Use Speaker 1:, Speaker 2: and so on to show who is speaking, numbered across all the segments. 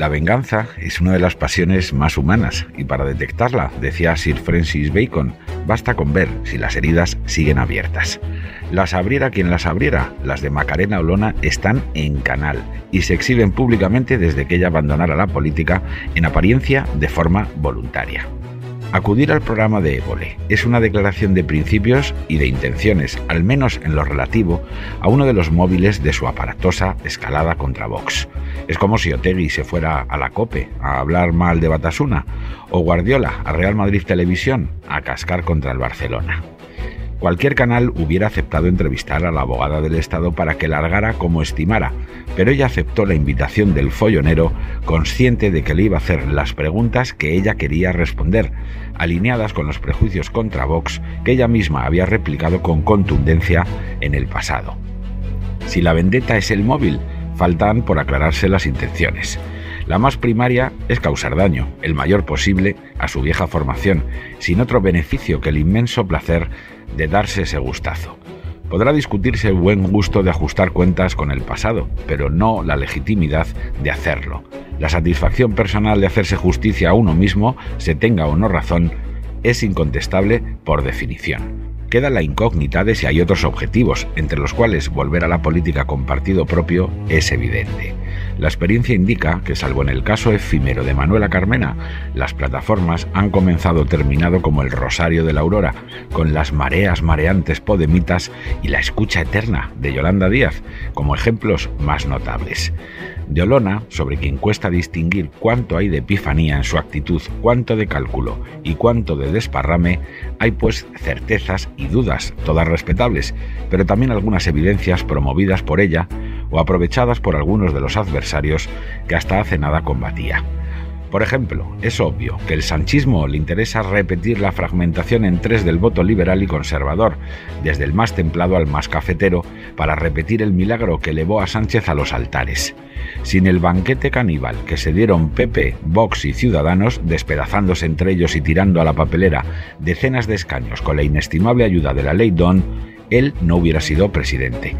Speaker 1: La venganza es una de las pasiones más humanas y para detectarla, decía Sir Francis Bacon, basta con ver si las heridas siguen abiertas. Las abriera quien las abriera, las de Macarena Olona están en canal y se exhiben públicamente desde que ella abandonara la política en apariencia de forma voluntaria. Acudir al programa de Évole es una declaración de principios y de intenciones, al menos en lo relativo a uno de los móviles de su aparatosa escalada contra Vox. Es como si Otegui se fuera a la COPE a hablar mal de Batasuna o Guardiola a Real Madrid Televisión a cascar contra el Barcelona. Cualquier canal hubiera aceptado entrevistar a la abogada del Estado para que largara como estimara, pero ella aceptó la invitación del follonero consciente de que le iba a hacer las preguntas que ella quería responder, alineadas con los prejuicios contra Vox que ella misma había replicado con contundencia en el pasado. Si la vendetta es el móvil, faltan por aclararse las intenciones. La más primaria es causar daño, el mayor posible, a su vieja formación, sin otro beneficio que el inmenso placer de darse ese gustazo. Podrá discutirse el buen gusto de ajustar cuentas con el pasado, pero no la legitimidad de hacerlo. La satisfacción personal de hacerse justicia a uno mismo, se tenga o no razón, es incontestable por definición. Queda la incógnita de si hay otros objetivos, entre los cuales volver a la política con partido propio es evidente. La experiencia indica que, salvo en el caso efímero de Manuela Carmena, las plataformas han comenzado terminado como el Rosario de la Aurora, con las mareas mareantes podemitas y la escucha eterna de Yolanda Díaz como ejemplos más notables. De Olona, sobre quien cuesta distinguir cuánto hay de epifanía en su actitud, cuánto de cálculo y cuánto de desparrame, hay pues certezas y dudas, todas respetables, pero también algunas evidencias promovidas por ella o aprovechadas por algunos de los adversarios que hasta hace nada combatía. Por ejemplo, es obvio que el sanchismo le interesa repetir la fragmentación en tres del voto liberal y conservador, desde el más templado al más cafetero, para repetir el milagro que elevó a Sánchez a los altares. Sin el banquete caníbal que se dieron Pepe, Vox y Ciudadanos, despedazándose entre ellos y tirando a la papelera decenas de escaños con la inestimable ayuda de la ley Don, él no hubiera sido presidente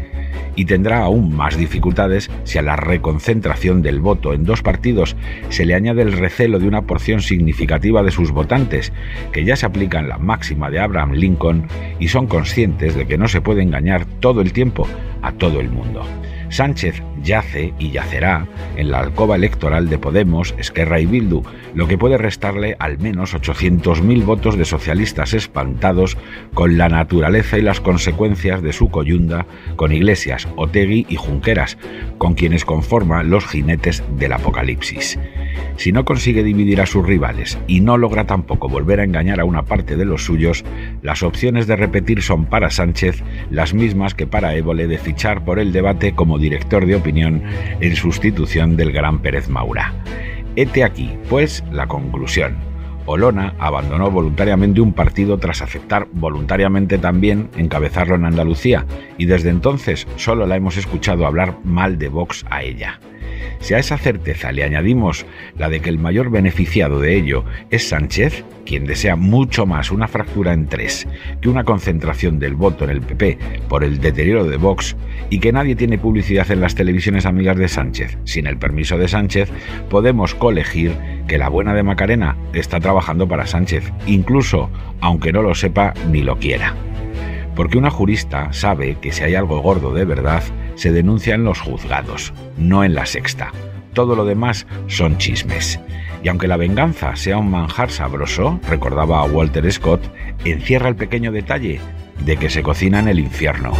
Speaker 1: y tendrá aún más dificultades si a la reconcentración del voto en dos partidos se le añade el recelo de una porción significativa de sus votantes, que ya se aplican la máxima de Abraham Lincoln y son conscientes de que no se puede engañar todo el tiempo a todo el mundo. Sánchez yace y yacerá en la alcoba electoral de Podemos, Esquerra y Bildu, lo que puede restarle al menos 800.000 votos de socialistas espantados con la naturaleza y las consecuencias de su coyunda con Iglesias, Otegui y Junqueras, con quienes conforma los jinetes del apocalipsis. Si no consigue dividir a sus rivales y no logra tampoco volver a engañar a una parte de los suyos, las opciones de repetir son para Sánchez las mismas que para Évole de fichar por el debate como director de opinión en sustitución del gran Pérez Maura. Hete aquí, pues, la conclusión. Olona abandonó voluntariamente un partido tras aceptar voluntariamente también encabezarlo en Andalucía y desde entonces solo la hemos escuchado hablar mal de Vox a ella. Si a esa certeza le añadimos la de que el mayor beneficiado de ello es Sánchez, quien desea mucho más una fractura en tres que una concentración del voto en el PP por el deterioro de Vox, y que nadie tiene publicidad en las televisiones amigas de Sánchez, sin el permiso de Sánchez, podemos colegir que la buena de Macarena está trabajando para Sánchez, incluso aunque no lo sepa ni lo quiera. Porque una jurista sabe que si hay algo gordo de verdad, se denuncia en los juzgados, no en la sexta. Todo lo demás son chismes. Y aunque la venganza sea un manjar sabroso, recordaba Walter Scott, encierra el pequeño detalle de que se cocina en el infierno.